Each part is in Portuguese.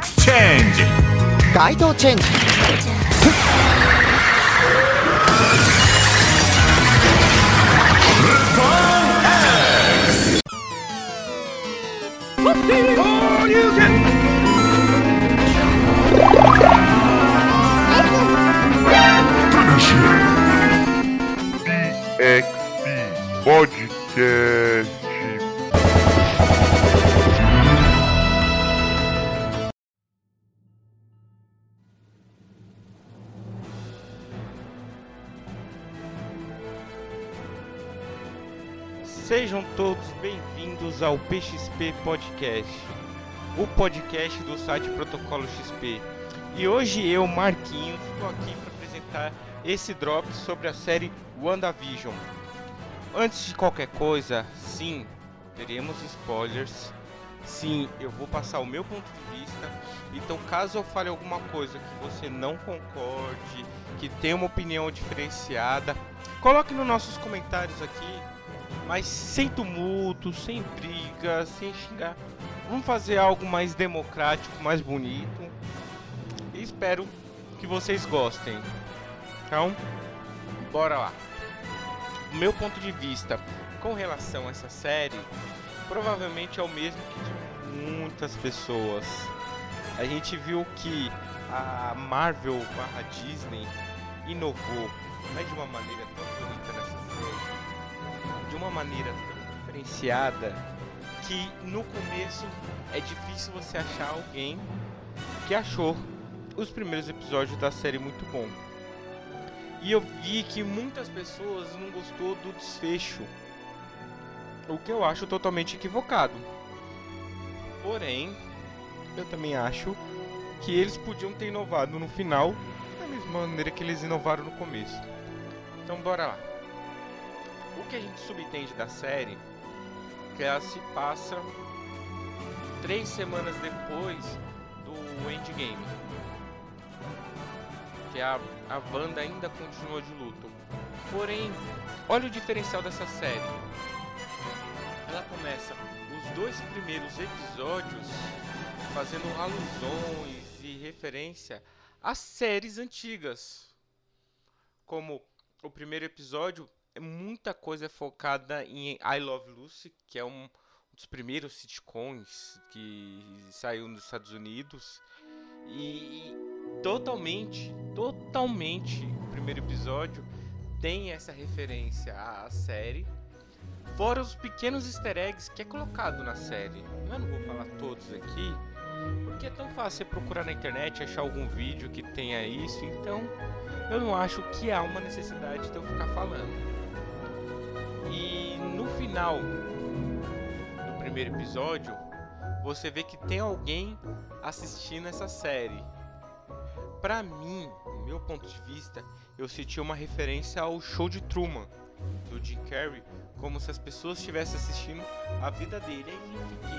クチェンジ街頭チェンジ。ルポン X 放流拳 Sejam todos bem-vindos ao PXP Podcast, o podcast do site Protocolo XP. E hoje eu, Marquinhos, estou aqui para apresentar esse drop sobre a série WandaVision. Antes de qualquer coisa, sim, teremos spoilers. Sim, eu vou passar o meu ponto de vista. Então, caso eu fale alguma coisa que você não concorde, que tenha uma opinião diferenciada, coloque nos nossos comentários aqui mas sem tumulto, sem briga, sem xingar. Vamos fazer algo mais democrático, mais bonito. E espero que vocês gostem. Então, bora lá. O meu ponto de vista com relação a essa série provavelmente é o mesmo que de muitas pessoas. A gente viu que a Marvel barra Disney inovou, mas de uma maneira tão bonita de uma maneira tão diferenciada que no começo é difícil você achar alguém que achou os primeiros episódios da série muito bom. E eu vi que muitas pessoas não gostou do desfecho, o que eu acho totalmente equivocado. Porém, eu também acho que eles podiam ter inovado no final da mesma maneira que eles inovaram no começo. Então bora lá. O que a gente subentende da série que ela se passa três semanas depois do Endgame. Que a, a Wanda ainda continua de luto. Porém, olha o diferencial dessa série. Ela começa os dois primeiros episódios fazendo alusões e referência às séries antigas. Como o primeiro episódio muita coisa é focada em I Love Lucy, que é um dos primeiros sitcoms que saiu nos Estados Unidos. E totalmente, totalmente, o primeiro episódio tem essa referência à série. Fora os pequenos easter eggs que é colocado na série. Eu não vou falar todos aqui, porque é tão fácil você procurar na internet achar algum vídeo que tenha isso, então eu não acho que há uma necessidade de eu ficar falando. E no final do primeiro episódio, você vê que tem alguém assistindo essa série. Pra mim, do meu ponto de vista, eu senti uma referência ao show de Truman do Jim Carrey, como se as pessoas estivessem assistindo a vida dele. Aí eu fiquei.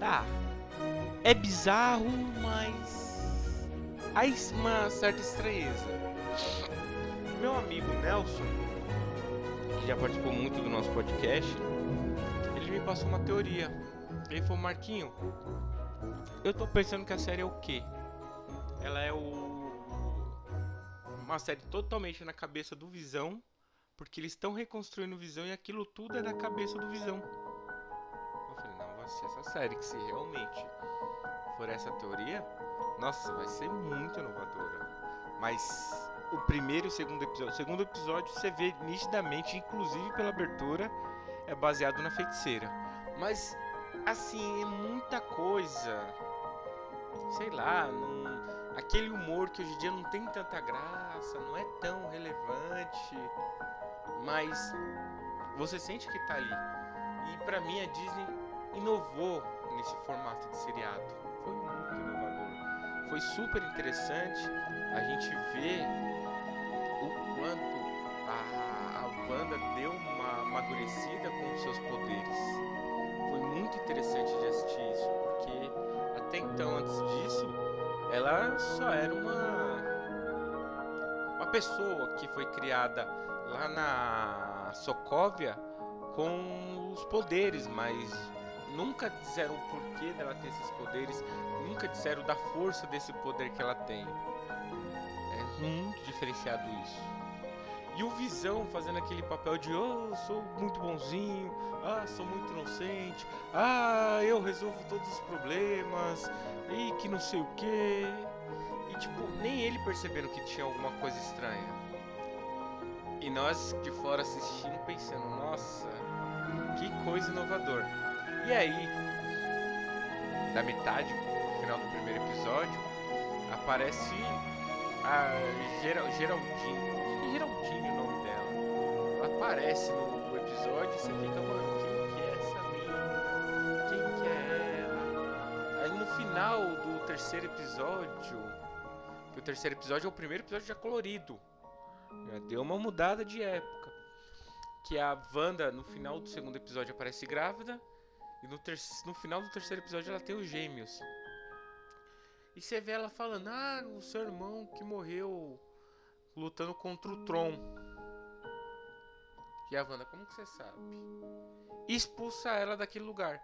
Tá. É bizarro, mas. Há uma certa estranheza. Meu amigo Nelson que já participou muito do nosso podcast, ele me passou uma teoria. Ele falou, Marquinho, eu tô pensando que a série é o quê? Ela é o uma série totalmente na cabeça do Visão, porque eles estão reconstruindo o Visão e aquilo tudo é da cabeça do Visão. Eu falei, não, vai ser essa série que se realmente for essa teoria, nossa, vai ser muito inovadora. Mas o primeiro e o segundo episódio. O segundo episódio você vê nitidamente, inclusive pela abertura, é baseado na feiticeira. Mas, assim, é muita coisa. Sei lá, não... aquele humor que hoje em dia não tem tanta graça, não é tão relevante. Mas você sente que tá ali. E pra mim a Disney inovou nesse formato de seriado. Foi muito inovador. Foi super interessante a gente ver deu uma amadurecida com os seus poderes. Foi muito interessante de assistir isso, porque até então, antes disso, ela só era uma uma pessoa que foi criada lá na Sokovia com os poderes, mas nunca disseram o porquê dela ter esses poderes, nunca disseram da força desse poder que ela tem. É muito diferenciado isso. E o Visão fazendo aquele papel de oh, sou muito bonzinho, ah, sou muito inocente, ah, eu resolvo todos os problemas, e que não sei o que. E tipo, nem ele percebendo que tinha alguma coisa estranha. E nós de fora assistindo pensando, nossa, que coisa inovador. E aí, da metade pro final do primeiro episódio, aparece a Geral, Geraldine. Geraldine o nome dela. Ela aparece no episódio e você fica, mano, quem que é essa mina? Quem que é ela? Aí no final do terceiro episódio, que o terceiro episódio é o primeiro episódio já colorido. Já deu uma mudada de época. Que a Wanda, no final do segundo episódio, aparece grávida. E no, no final do terceiro episódio ela tem os gêmeos. E você vê ela falando, ah, o seu irmão que morreu lutando contra o Tron. E a Wanda, como que você sabe? Expulsa ela daquele lugar.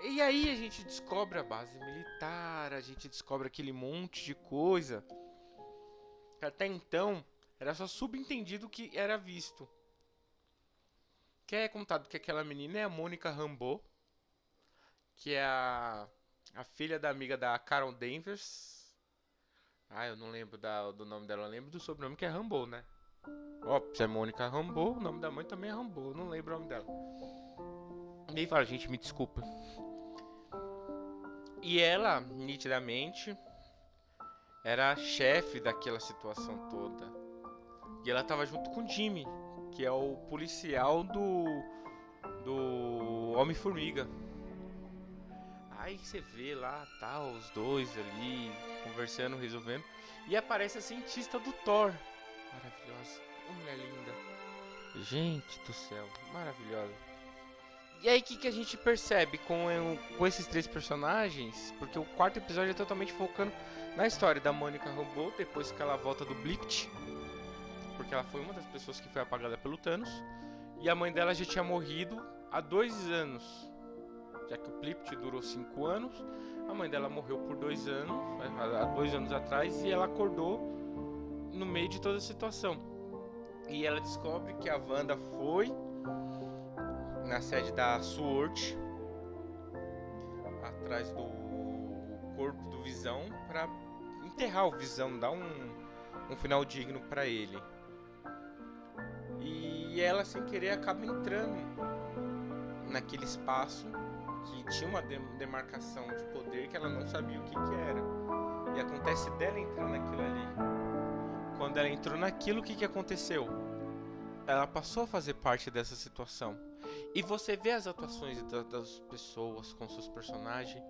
E aí a gente descobre a base militar, a gente descobre aquele monte de coisa. Até então era só subentendido que era visto. Que é contado que aquela menina é a Mônica Rambeau, que é a, a filha da amiga da Carol Danvers. Ah, eu não lembro da, do nome dela, eu lembro do sobrenome que é Rambeau, né? Ó, se é Mônica Rambeau, o nome da mãe também é Rambeau, eu não lembro o nome dela. Aí fala, gente, me desculpa. E ela, nitidamente, era a chefe daquela situação toda. E ela tava junto com o Jimmy, que é o policial do. do Homem-Formiga. Aí você vê lá, tá, os dois ali, conversando, resolvendo. E aparece a cientista do Thor. Maravilhosa. Uma mulher linda. Gente do céu, maravilhosa. E aí, o que, que a gente percebe com, com esses três personagens? Porque o quarto episódio é totalmente focando na história da Mônica Rambeau, depois que ela volta do Blicht porque ela foi uma das pessoas que foi apagada pelo Thanos. E a mãe dela já tinha morrido há dois anos. Já que o Plipt durou cinco anos, a mãe dela morreu por dois anos, há dois anos atrás, e ela acordou no meio de toda a situação. E ela descobre que a Wanda foi na sede da SWORD, atrás do corpo do Visão, para enterrar o Visão, dar um, um final digno para ele. E ela, sem querer, acaba entrando naquele espaço que tinha uma demarcação de poder que ela não sabia o que, que era. E acontece dela entrar naquilo ali. Quando ela entrou naquilo, o que, que aconteceu? Ela passou a fazer parte dessa situação. E você vê as atuações das pessoas com seus personagens,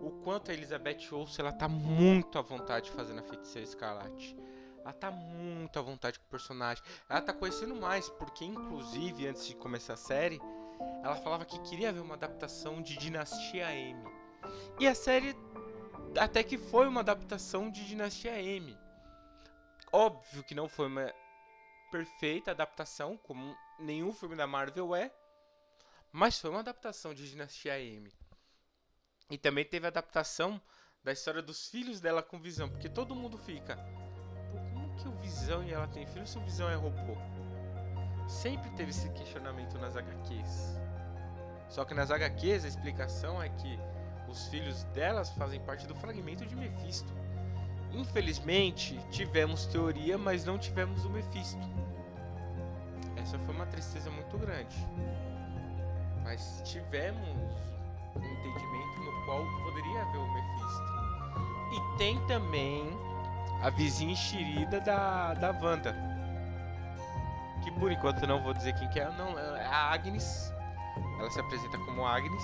o quanto a Elizabeth Olsen ela tá muito à vontade fazendo a feiticeira escarlate. Ela tá muito à vontade com o personagem. Ela tá conhecendo mais, porque inclusive antes de começar a série, ela falava que queria ver uma adaptação de Dinastia M. E a série até que foi uma adaptação de Dinastia M. Óbvio que não foi uma perfeita adaptação, como nenhum filme da Marvel é, mas foi uma adaptação de Dinastia M. E também teve a adaptação da história dos filhos dela com visão, porque todo mundo fica que o Visão e ela tem filho se o Visão é robô? Sempre teve esse questionamento nas HQs. Só que nas HQs a explicação é que os filhos delas fazem parte do fragmento de Mephisto. Infelizmente, tivemos teoria, mas não tivemos o Mephisto. Essa foi uma tristeza muito grande. Mas tivemos um entendimento no qual poderia haver o Mephisto. E tem também a vizinha enxerida da, da Wanda. Que por enquanto não vou dizer quem que é, não, é a Agnes. Ela se apresenta como Agnes,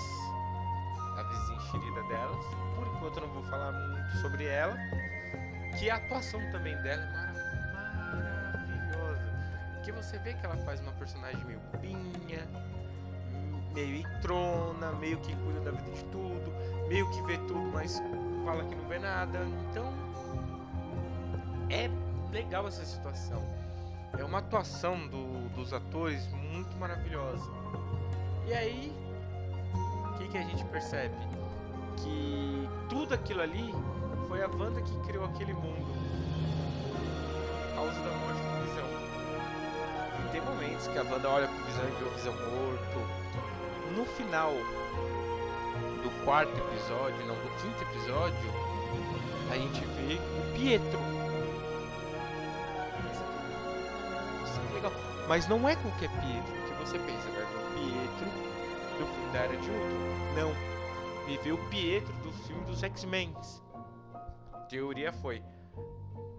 a vizinha enxerida delas. Por enquanto não vou falar muito sobre ela. Que a atuação também dela é maravilhosa. Porque você vê que ela faz uma personagem meio pinha, meio entrona, meio que cuida da vida de tudo, meio que vê tudo, mas fala que não vê nada. Então é legal essa situação. É uma atuação do, dos atores muito maravilhosa. E aí, o que, que, a gente percebe? Que tudo aquilo ali foi a Wanda que criou aquele mundo. Por causa da morte do Visão. E tem momentos que a Wanda olha pro Visão e vê o Visão morto. No final do quarto episódio, não, do quinto episódio, a gente vê o Pietro. Mas não é qualquer Pietro que você pensa, vai ver o Pietro do filme da Era de Ultron. Não. Vê o Pietro do filme dos X-Men. Teoria foi.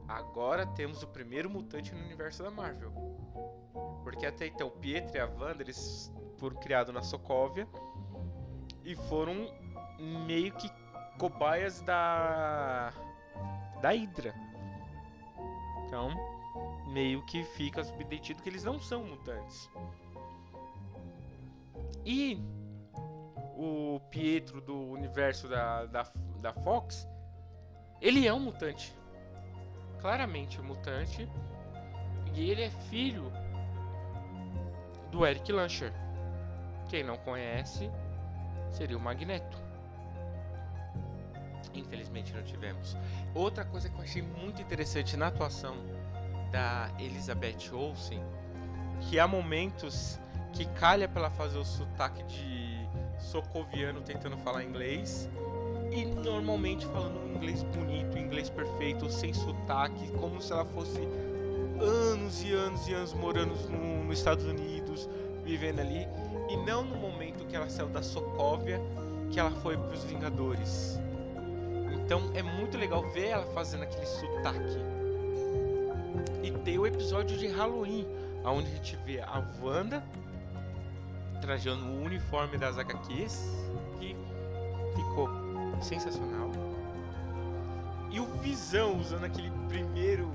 Agora temos o primeiro mutante no universo da Marvel. Porque até então, o Pietro e a Wanda, eles foram criados na Sokovia e foram meio que cobaias da da Hydra. Então, meio que fica subentendido que eles não são mutantes. E o Pietro do universo da, da, da Fox, ele é um mutante. Claramente um mutante. E ele é filho do Eric Lancher. Quem não conhece seria o Magneto. Infelizmente não tivemos. Outra coisa que eu achei muito interessante na atuação da Elizabeth Olsen, que há momentos que calha pra ela fazer o sotaque de socoviano tentando falar inglês e normalmente falando um inglês bonito, um inglês perfeito, sem sotaque, como se ela fosse anos e anos e anos morando no, nos Estados Unidos, vivendo ali, e não no momento que ela saiu da Sokovia, que ela foi para os Vingadores. Então é muito legal ver ela fazendo aquele sotaque. E tem o episódio de Halloween, onde a gente vê a Wanda trajando o uniforme das HQs, que ficou sensacional. E o Visão usando aquele primeiro,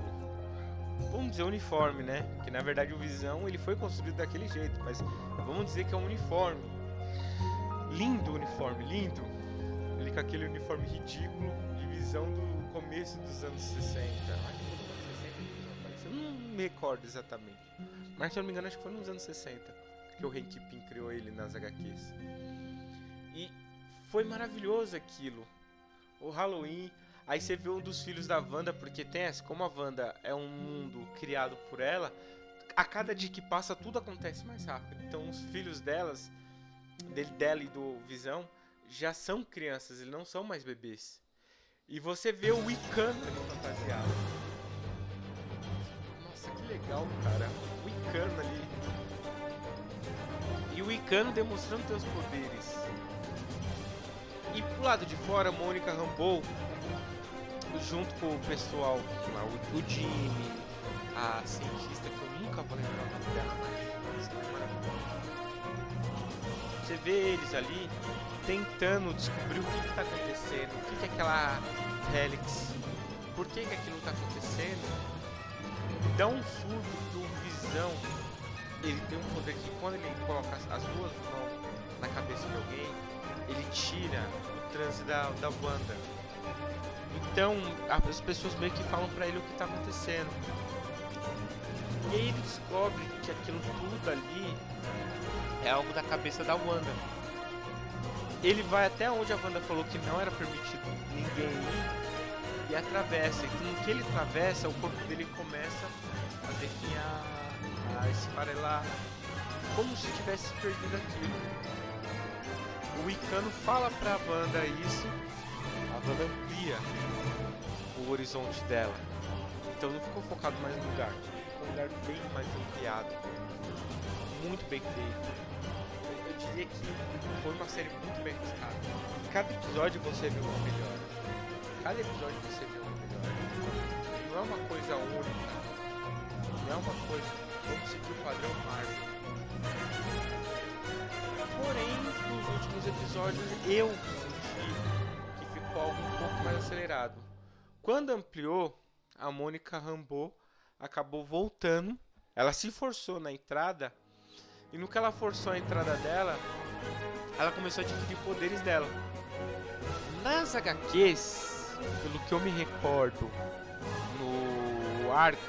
vamos dizer uniforme, né? Que na verdade o Visão ele foi construído daquele jeito, mas vamos dizer que é um uniforme. Lindo uniforme, lindo. Ele com aquele uniforme ridículo de Visão do começo dos anos 60. Acho que me recordo exatamente. Mas se eu não me engano, acho que foi nos anos 60 que o Hank Pym criou ele nas HQs. E foi maravilhoso aquilo. O Halloween, aí você vê um dos filhos da Wanda, porque tem essa, como a Wanda é um mundo criado por ela, a cada dia que passa tudo acontece mais rápido. Então os filhos delas, dele, dela e do Visão, já são crianças, eles não são mais bebês. E você vê o Wiccan fantasiado. Legal, cara. O Wiccan ali e o Icano demonstrando seus poderes. E pro lado de fora, Mônica Rambeau, junto com o pessoal, lá, o, o Jimmy, a cientista que eu nunca vou lembrar o nome dela, mas é. Você vê eles ali tentando descobrir o que está acontecendo, o que, que é aquela Helix, por que, que aquilo está acontecendo. Dá um surto do visão ele tem um poder que quando ele coloca as duas mãos na cabeça de alguém, ele tira o transe da, da Wanda. Então as pessoas meio que falam para ele o que tá acontecendo. E aí ele descobre que aquilo tudo ali é algo da cabeça da Wanda. Ele vai até onde a Wanda falou que não era permitido ninguém ir e atravessa. E com que ele atravessa, o corpo dele começa a definhar a esfarelar, como se tivesse perdido aquilo. O Icano fala pra Wanda isso, a Wanda amplia o horizonte dela. Então não ficou focado mais no lugar, ficou um lugar bem mais ampliado, muito bem feito. Eu diria que foi uma série muito bem arriscada. Cada episódio você vê uma melhor. Cada episódio você vê uma melhor. Não é uma coisa única. Não é uma coisa vamos seguir o padrão Marvel. Porém, nos últimos episódios eu senti que ficou algo um pouco mais acelerado. Quando ampliou, a Mônica Rambeau acabou voltando. Ela se forçou na entrada e no que ela forçou a entrada dela, ela começou a adquirir poderes dela. Nas HQs, pelo que eu me recordo, no arco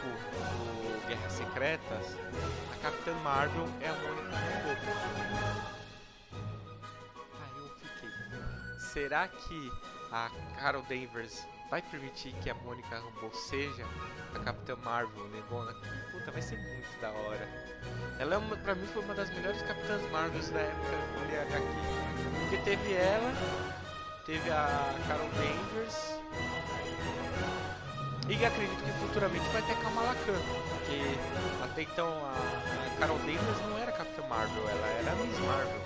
Guerras Secretas, a Capitã Marvel é a Mônica Rambeau. Aí eu será que a Carol Danvers vai permitir que a Mônica Rambeau seja a Capitã Marvel, negona? Puta, vai ser muito da hora. Ela, é uma, pra mim, foi uma das melhores Capitãs Marvels da época do. Porque teve ela, teve a Carol Danvers, e acredito que futuramente vai ter Kamala Khan, porque até então a, Carol Danvers não era Capitã Marvel, ela era Miss Marvel.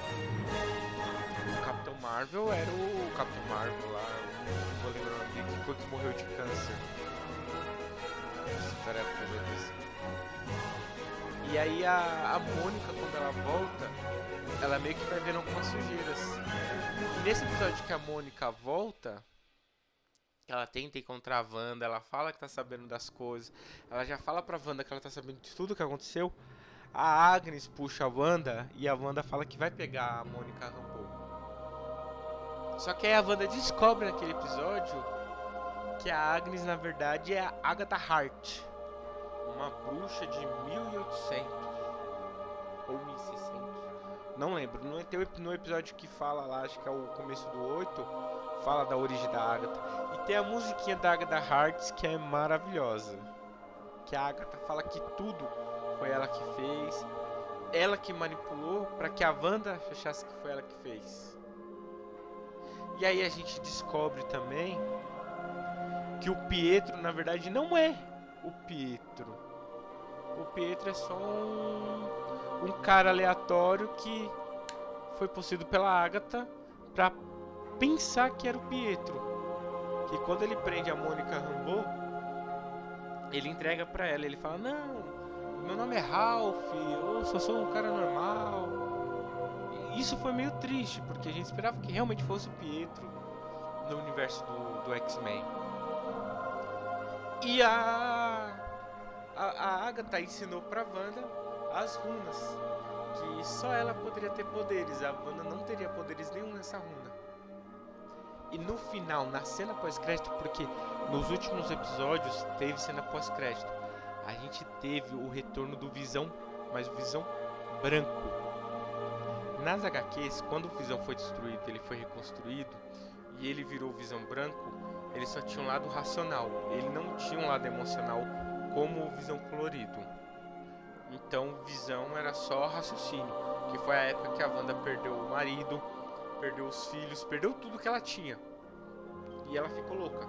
O Capitão Marvel era o Capitão Marvel lá, não vou lembrar o nome dele, que morreu de câncer. Essa época E aí a, a Mônica, quando ela volta, ela meio que vai vendo algumas sujeiras. E nesse episódio que a Mônica volta, ela tenta encontrar a Wanda, ela fala que tá sabendo das coisas, ela já fala pra Wanda que ela tá sabendo de tudo que aconteceu. A Agnes puxa a Wanda e a Wanda fala que vai pegar a Mônica Rambeau. Só que aí a Wanda descobre naquele episódio que a Agnes na verdade é a Agatha Hart, uma bruxa de 1800 ou 1600. Não lembro, no, no episódio que fala lá, acho que é o começo do 8, fala da origem da Agatha. E tem a musiquinha da Agatha Hearts que é maravilhosa. Que a Agatha fala que tudo foi ela que fez. Ela que manipulou para que a Wanda achasse que foi ela que fez. E aí a gente descobre também que o Pietro na verdade não é o Pietro. O Pietro é só um, um cara aleatório que foi possuído pela Agatha para pensar que era o Pietro. Que quando ele prende a Mônica Rambeau, ele entrega para ela. Ele fala: Não, meu nome é Ralph, eu só sou um cara normal. Isso foi meio triste, porque a gente esperava que realmente fosse o Pietro no universo do, do X-Men. E a, a, a Agatha ensinou pra Wanda as runas. Que só ela poderia ter poderes, a Wanda não teria poderes nenhum nessa runa. E no final, na cena pós-crédito, porque nos últimos episódios teve cena pós-crédito, a gente teve o retorno do Visão, mas o Visão branco. Nas HQs, quando o Visão foi destruído, ele foi reconstruído e ele virou Visão branco, ele só tinha um lado racional, ele não tinha um lado emocional como Visão colorido. Então, Visão era só raciocínio, que foi a época que a Wanda perdeu o marido, perdeu os filhos, perdeu tudo que ela tinha. E ela ficou louca.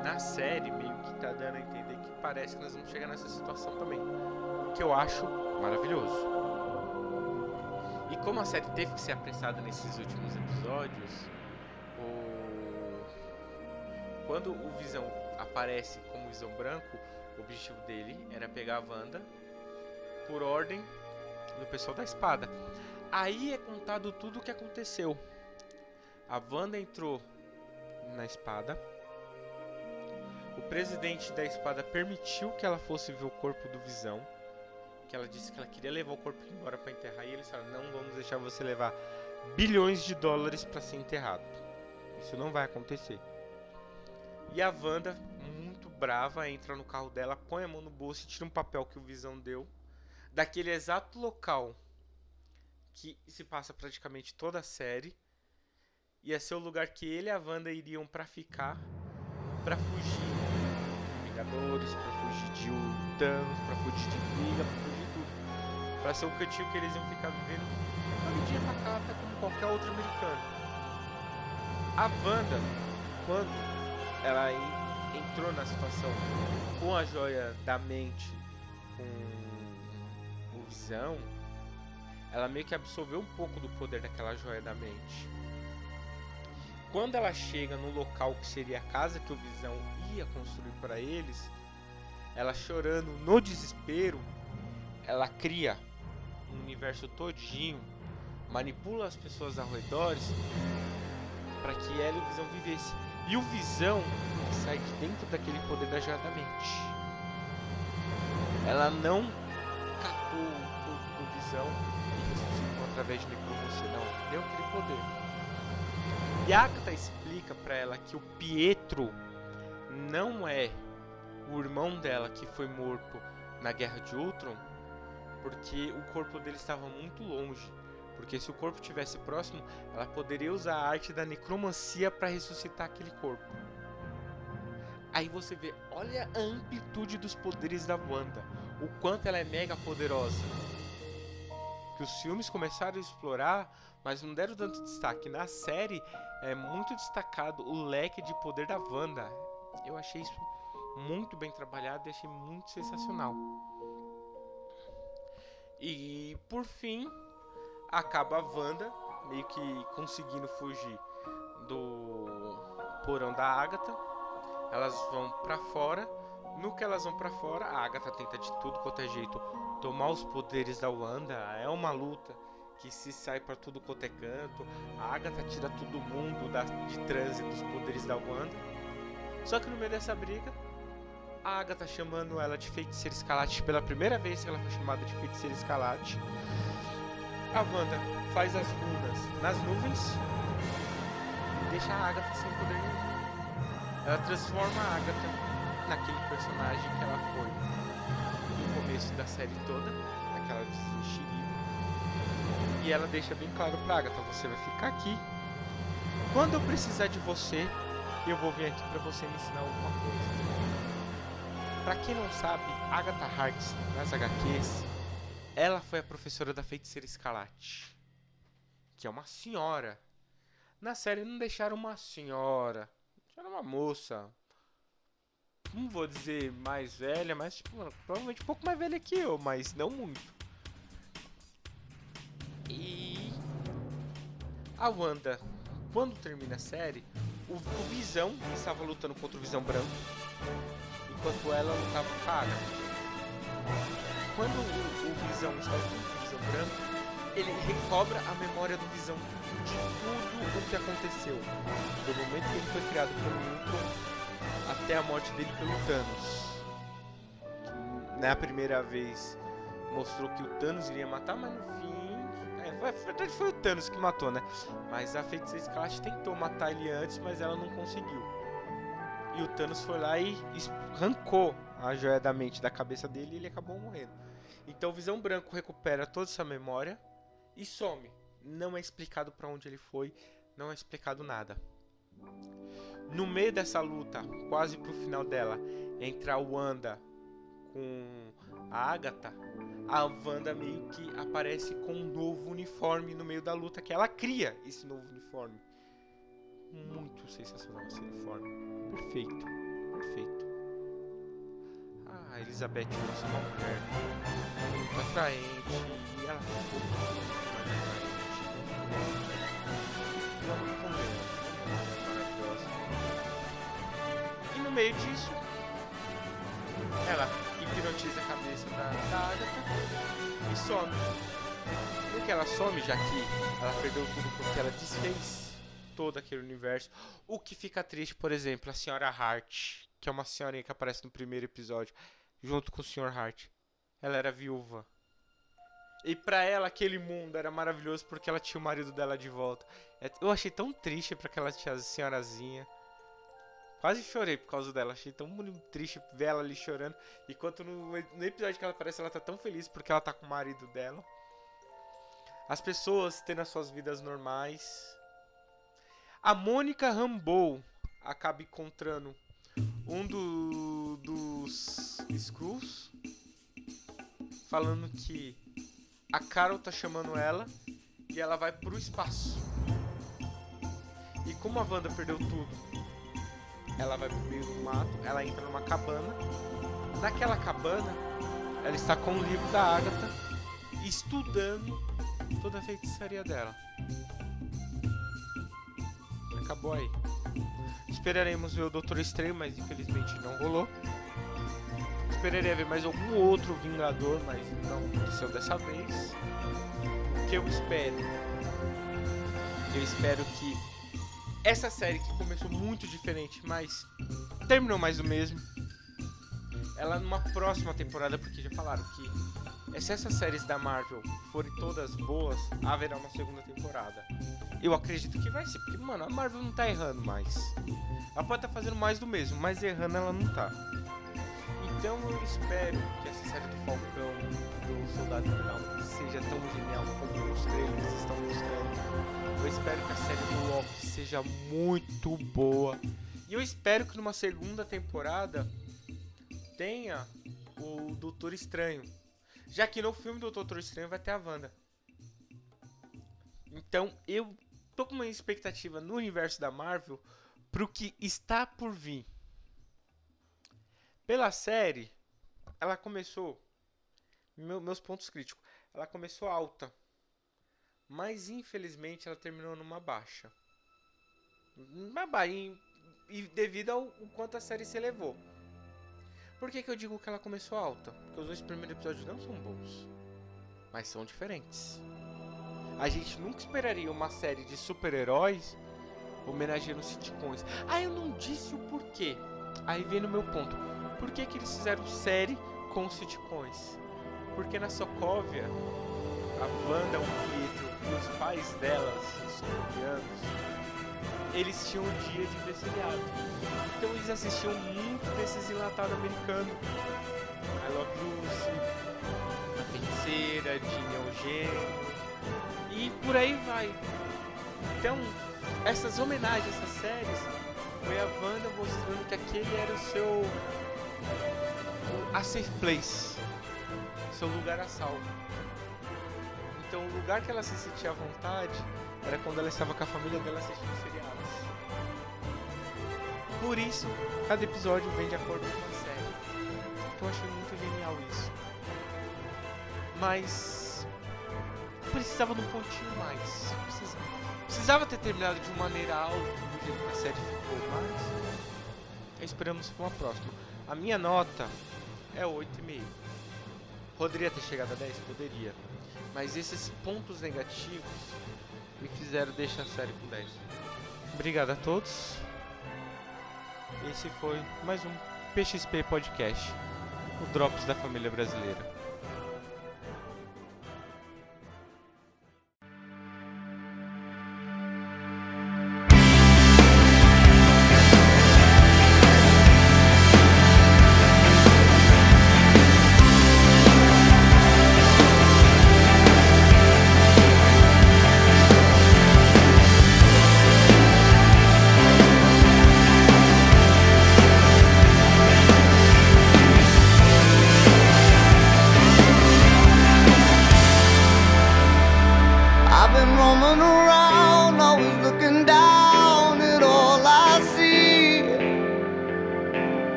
E na série meio que tá dando a entender que parece que nós vamos chegar nessa situação também. O que eu acho maravilhoso. E como a série teve que ser apressada nesses últimos episódios. Quando o Visão aparece como Visão Branco, o objetivo dele era pegar a Wanda por ordem do pessoal da espada. Aí é contado tudo o que aconteceu. A Wanda entrou na espada. O presidente da espada permitiu que ela fosse ver o corpo do Visão. Que ela disse que ela queria levar o corpo embora para enterrar. E eles falaram: Não vamos deixar você levar bilhões de dólares para ser enterrado. Isso não vai acontecer. E a Wanda, muito brava, entra no carro dela, põe a mão no bolso e tira um papel que o Visão deu daquele exato local que se passa praticamente toda a série. Ia ser o lugar que ele e a Wanda iriam para ficar, para fugir de Vingadores, para fugir de Thanos, para fugir de briga, para fugir de tudo. Para ser o cantinho que eles iam ficar vivendo uma vidinha pacata como qualquer outro americano. A Wanda, quando ela entrou na situação com a joia da mente, com visão, ela meio que absorveu um pouco do poder daquela joia da mente. Quando ela chega no local que seria a casa que o Visão ia construir para eles, ela chorando no desespero, ela cria um universo todinho, manipula as pessoas ao redor para que ela e o Visão vivessem. E o Visão sai de dentro daquele poder da joia da mente. Ela não catou visão e ressuscitou através de necromancia. Não, deu aquele poder. E Agatha explica para ela que o Pietro não é o irmão dela que foi morto na Guerra de Ultron, porque o corpo dele estava muito longe, Porque se o corpo estivesse próximo, ela poderia usar a arte da necromancia para ressuscitar aquele corpo. Aí você vê, olha a amplitude dos poderes da Wanda, o quanto ela é mega poderosa. Que os filmes começaram a explorar, mas não deram tanto destaque. Na série é muito destacado o leque de poder da Wanda. Eu achei isso muito bem trabalhado e achei muito sensacional. E por fim, acaba a Wanda meio que conseguindo fugir do porão da Agatha. Elas vão para fora. No que elas vão para fora, a Agatha tenta de tudo quanto é jeito tomar os poderes da Wanda. É uma luta que se sai para tudo quanto é canto. A Agatha tira todo mundo da, de trânsito dos poderes da Wanda. Só que no meio dessa briga, a Agatha chamando ela de feiticeira escalate pela primeira vez que ela foi chamada de feiticeira escalate. A Wanda faz as runas nas nuvens e deixa a Agatha sem poder nenhum. Ela transforma a Agatha naquele personagem que ela foi no começo da série toda, aquela xerife. E ela deixa bem claro pra Agatha, você vai ficar aqui. Quando eu precisar de você, eu vou vir aqui para você me ensinar alguma coisa. Para quem não sabe, Agatha Harkness nas HQs, ela foi a professora da feiticeira Escarlate, que é uma senhora. Na série não deixaram uma senhora, deixaram uma moça. Não vou dizer mais velha, mas tipo, provavelmente um pouco mais velha que eu, mas não muito. E a Wanda, quando termina a série, o, o Visão estava lutando contra o Visão Branco enquanto ela lutava com a Agatha. Quando o, o Visão está o Visão Branco, ele recobra a memória do Visão de tudo o que aconteceu. Do momento que ele foi criado pelo Ultron até a morte dele pelo Thanos. Na primeira vez mostrou que o Thanos iria matar, mas no fim. É, verdade foi o Thanos que matou, né? Mas a Feiticeira Escarlate tentou matar ele antes, mas ela não conseguiu. E o Thanos foi lá e arrancou a joia da mente da cabeça dele e ele acabou morrendo. Então o Visão Branco recupera toda essa memória e some. Não é explicado para onde ele foi, não é explicado nada. No meio dessa luta, quase pro final dela, entre a Wanda com a Agatha, a Wanda meio que aparece com um novo uniforme no meio da luta que ela cria esse novo uniforme. Muito sensacional esse uniforme. Perfeito. Perfeito. Ah, Elizabeth é uma mulher muito atraente e ela ficou muito maravilhosa. E no meio disso, ela hipnotiza a cabeça da, da Agatha e some. Por que ela some, já que ela perdeu tudo porque ela desfez todo aquele universo. O que fica triste, por exemplo, a senhora Hart, que é uma senhorinha que aparece no primeiro episódio, junto com o Sr. Hart. Ela era viúva. E pra ela aquele mundo era maravilhoso porque ela tinha o marido dela de volta. É, eu achei tão triste para aquela senhorazinha. Quase chorei por causa dela. Achei tão triste ver ela ali chorando. Enquanto no, no episódio que ela aparece, ela tá tão feliz porque ela tá com o marido dela. As pessoas tendo as suas vidas normais. A Mônica Rambeau acaba encontrando um do, dos Skrulls falando que a Carol tá chamando ela e ela vai pro espaço. E como a Wanda perdeu tudo, ela vai pro meio do mato, ela entra numa cabana. Naquela cabana, ela está com o livro da Agatha estudando toda a feitiçaria dela acabou aí. Esperaremos ver o Doutor Estranho, mas infelizmente não rolou. Esperaria ver mais algum outro Vingador, mas não aconteceu dessa vez. O que eu espero? Eu espero que essa série que começou muito diferente, mas terminou mais do mesmo. Ela numa próxima temporada, porque já falaram que se essas séries da Marvel forem todas boas, haverá uma segunda temporada. Eu acredito que vai ser, porque, mano, a Marvel não tá errando mais. Ela pode tá fazendo mais do mesmo, mas errando ela não tá. Então eu espero que essa série do Falcão, do Soldado Invernal, seja tão genial como os trailers estão mostrando. Eu espero que a série do Loki seja muito boa. E eu espero que numa segunda temporada tenha o Doutor Estranho. Já que no filme do Doutor Estranho vai ter a Wanda. Então eu tô com uma expectativa no universo da Marvel pro que está por vir. Pela série, ela começou. meu- meus pontos críticos. Ela começou alta. Mas infelizmente ela terminou numa baixa. Uma baixa. E, devido ao o quanto a série se elevou. Por que, que eu digo que ela começou alta? Porque os dois primeiros episódios não são bons. Mas são diferentes. A gente nunca esperaria uma série de super-heróis homenageando sitcoms. Ah, eu não disse o porquê. Aí vem no meu ponto. Por que, que eles fizeram série com sitcoms? Porque na Sokovia, a Wanda, o Pietro e os pais delas, os socovianos, eles tinham o dia de ver seriado. Então eles assistiam muito desses enlatados americanos. I Love Lucy, A Feiticeira, Ginny Eugênio e por aí vai. Então, essas homenagens, essas séries, foi a Wanda mostrando que aquele era o seu a safe place, seu lugar a salvo. Então, o lugar que ela se sentia à vontade era quando ela estava com a família dela assistindo seriados. Por isso, cada episódio vem de acordo com a série. Então, eu achei muito genial isso. Mas precisava de um pontinho mais. Precis- Precisava ter terminado de maneira alta, do jeito que a série ficou, mas esperamos para uma próxima. A minha nota é 8,5. Poderia ter chegado a 10? Poderia. Mas esses pontos negativos me fizeram deixar a série com 10. Obrigado a todos. Esse foi mais um PXP Podcast, o Drops da Família Brasileira.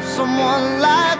Someone like